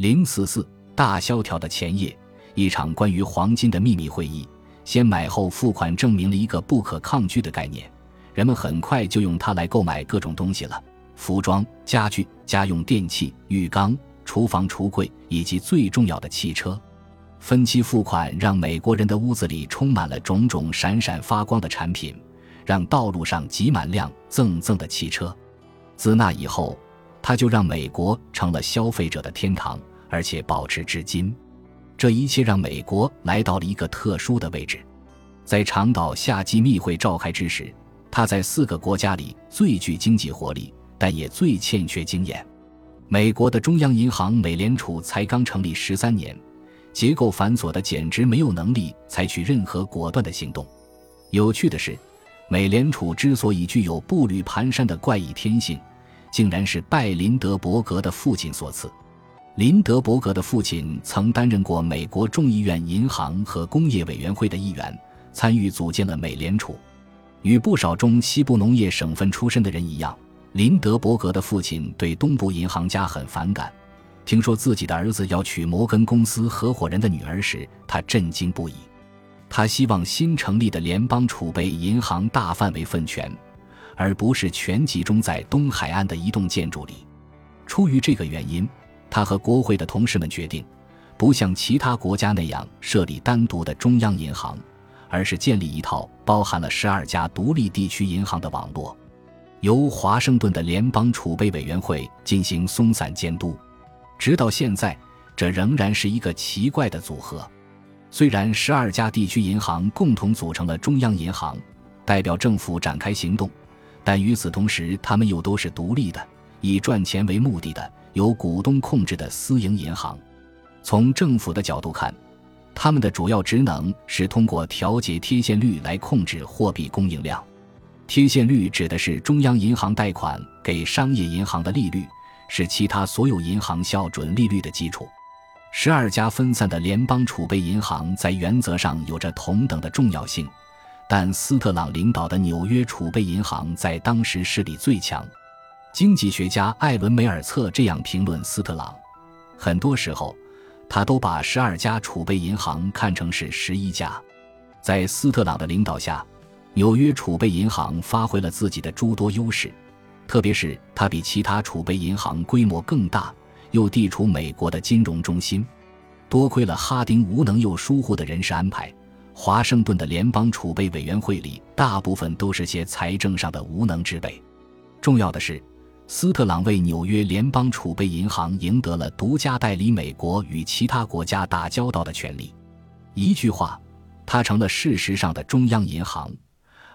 零四四大萧条的前夜，一场关于黄金的秘密会议，先买后付款证明了一个不可抗拒的概念。人们很快就用它来购买各种东西了：服装、家具、家用电器、浴缸、厨房橱柜，以及最重要的汽车。分期付款让美国人的屋子里充满了种种闪闪发光的产品，让道路上挤满辆锃锃的汽车。自那以后，它就让美国成了消费者的天堂，而且保持至今。这一切让美国来到了一个特殊的位置。在长岛夏季密会召开之时，它在四个国家里最具经济活力，但也最欠缺经验。美国的中央银行美联储才刚成立十三年。结构繁琐的，简直没有能力采取任何果断的行动。有趣的是，美联储之所以具有步履蹒跚的怪异天性，竟然是拜林德伯格的父亲所赐。林德伯格的父亲曾担任过美国众议院银行和工业委员会的议员，参与组建了美联储。与不少中西部农业省份出身的人一样，林德伯格的父亲对东部银行家很反感。听说自己的儿子要娶摩根公司合伙人的女儿时，他震惊不已。他希望新成立的联邦储备银行大范围分权，而不是全集中在东海岸的一栋建筑里。出于这个原因，他和国会的同事们决定，不像其他国家那样设立单独的中央银行，而是建立一套包含了十二家独立地区银行的网络，由华盛顿的联邦储备委员会进行松散监督。直到现在，这仍然是一个奇怪的组合。虽然十二家地区银行共同组成了中央银行，代表政府展开行动，但与此同时，他们又都是独立的、以赚钱为目的的、由股东控制的私营银行。从政府的角度看，他们的主要职能是通过调节贴现率来控制货币供应量。贴现率指的是中央银行贷款给商业银行的利率。是其他所有银行校准利率的基础。十二家分散的联邦储备银行在原则上有着同等的重要性，但斯特朗领导的纽约储备银行在当时势力最强。经济学家艾伦·梅尔策这样评论斯特朗：很多时候，他都把十二家储备银行看成是十一家。在斯特朗的领导下，纽约储备银行发挥了自己的诸多优势。特别是它比其他储备银行规模更大，又地处美国的金融中心。多亏了哈丁无能又疏忽的人事安排，华盛顿的联邦储备委员会里大部分都是些财政上的无能之辈。重要的是，斯特朗为纽约联邦储备银行赢得了独家代理美国与其他国家打交道的权利。一句话，他成了事实上的中央银行。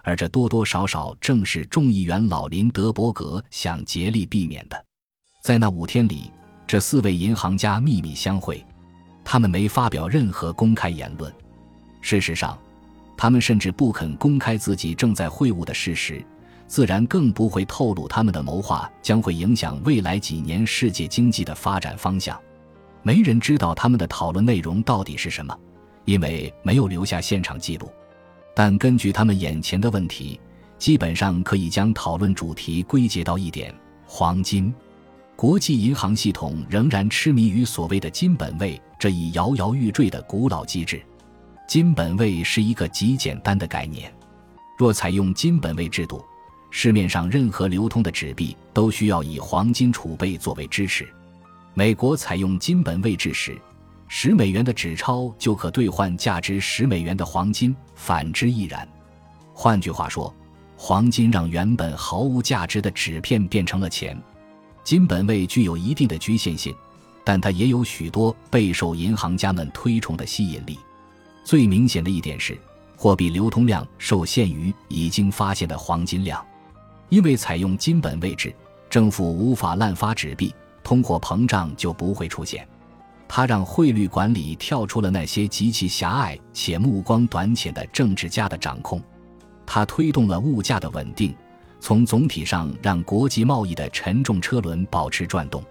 而这多多少少正是众议员老林德伯格想竭力避免的。在那五天里，这四位银行家秘密相会，他们没发表任何公开言论。事实上，他们甚至不肯公开自己正在会晤的事实，自然更不会透露他们的谋划将会影响未来几年世界经济的发展方向。没人知道他们的讨论内容到底是什么，因为没有留下现场记录。但根据他们眼前的问题，基本上可以将讨论主题归结到一点：黄金。国际银行系统仍然痴迷于所谓的金本位这一摇摇欲坠的古老机制。金本位是一个极简单的概念。若采用金本位制度，市面上任何流通的纸币都需要以黄金储备作为支持。美国采用金本位制时，十美元的纸钞就可兑换价值十美元的黄金，反之亦然。换句话说，黄金让原本毫无价值的纸片变成了钱。金本位具有一定的局限性，但它也有许多备受银行家们推崇的吸引力。最明显的一点是，货币流通量受限于已经发现的黄金量，因为采用金本位制，政府无法滥发纸币，通货膨胀就不会出现。它让汇率管理跳出了那些极其狭隘且目光短浅的政治家的掌控，它推动了物价的稳定，从总体上让国际贸易的沉重车轮保持转动。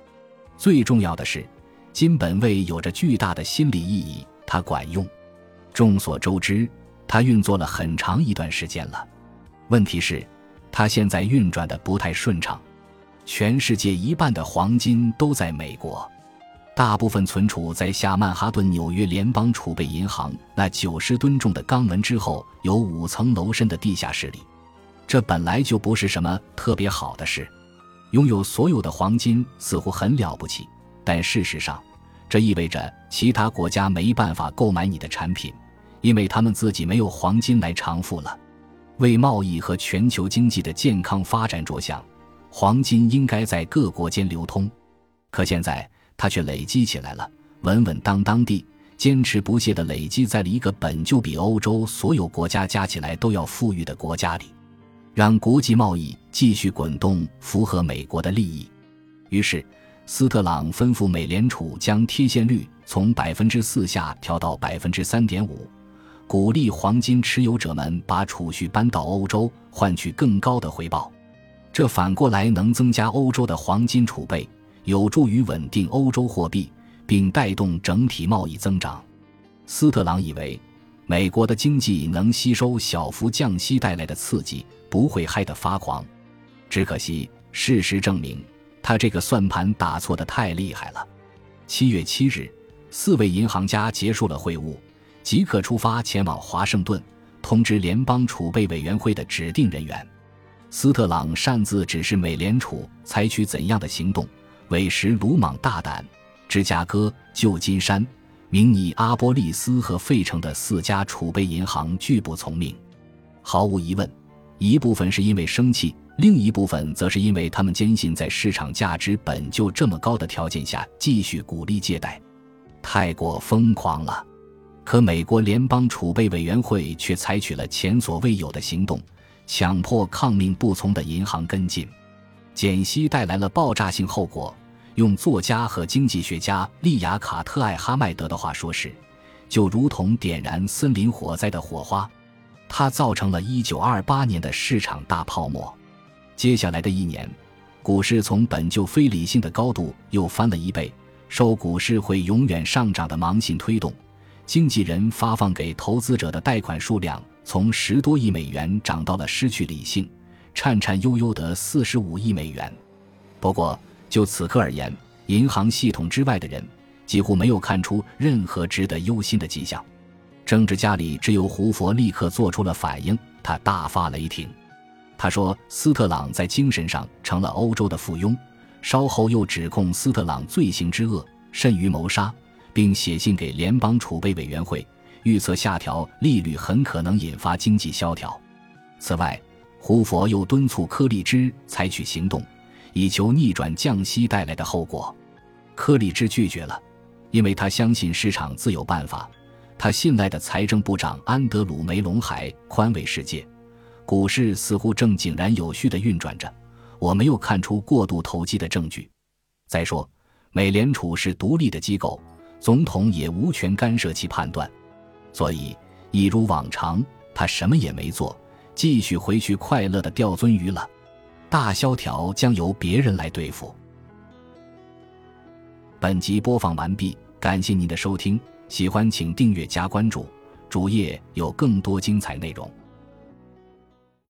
最重要的是，金本位有着巨大的心理意义，它管用。众所周知，它运作了很长一段时间了。问题是，它现在运转的不太顺畅。全世界一半的黄金都在美国。大部分存储在下曼哈顿纽约联邦储备银行那九十吨重的钢门之后有五层楼深的地下室里。这本来就不是什么特别好的事。拥有所有的黄金似乎很了不起，但事实上，这意味着其他国家没办法购买你的产品，因为他们自己没有黄金来偿付了。为贸易和全球经济的健康发展着想，黄金应该在各国间流通。可现在它却累积起来了，稳稳当当地、坚持不懈地累积在了一个本就比欧洲所有国家加起来都要富裕的国家里。让国际贸易继续滚动，符合美国的利益。于是，斯特朗吩咐美联储将贴现率从百分之四下调到百分之三点五，鼓励黄金持有者们把储蓄搬到欧洲，换取更高的回报。这反过来能增加欧洲的黄金储备，有助于稳定欧洲货币，并带动整体贸易增长。斯特朗以为，美国的经济能吸收小幅降息带来的刺激。不会嗨得发狂，只可惜事实证明，他这个算盘打错的太厉害了。七月七日，四位银行家结束了会晤，即刻出发前往华盛顿，通知联邦储备委员会的指定人员。斯特朗擅自指示美联储采取怎样的行动，委实鲁莽大胆。芝加哥、旧金山、明尼阿波利斯和费城的四家储备银行拒不从命。毫无疑问。一部分是因为生气，另一部分则是因为他们坚信，在市场价值本就这么高的条件下，继续鼓励借贷，太过疯狂了。可美国联邦储备委员会却采取了前所未有的行动，强迫抗命不从的银行跟进。减息带来了爆炸性后果。用作家和经济学家利亚卡特艾哈迈德的话说是，就如同点燃森林火灾的火花。它造成了一九二八年的市场大泡沫。接下来的一年，股市从本就非理性的高度又翻了一倍。受股市会永远上涨的盲信推动，经纪人发放给投资者的贷款数量从十多亿美元涨到了失去理性、颤颤悠悠的四十五亿美元。不过，就此刻而言，银行系统之外的人几乎没有看出任何值得忧心的迹象。政治家里只有胡佛立刻做出了反应，他大发雷霆。他说：“斯特朗在精神上成了欧洲的附庸。”稍后又指控斯特朗罪行之恶甚于谋杀，并写信给联邦储备委员会，预测下调利率很可能引发经济萧条。此外，胡佛又敦促柯立芝采取行动，以求逆转降息带来的后果。柯立芝拒绝了，因为他相信市场自有办法。他信赖的财政部长安德鲁·梅隆海宽慰世界，股市似乎正井然有序地运转着。我没有看出过度投机的证据。再说，美联储是独立的机构，总统也无权干涉其判断，所以一如往常，他什么也没做，继续回去快乐的钓鳟鱼了。大萧条将由别人来对付。本集播放完毕，感谢您的收听。喜欢请订阅加关注，主页有更多精彩内容。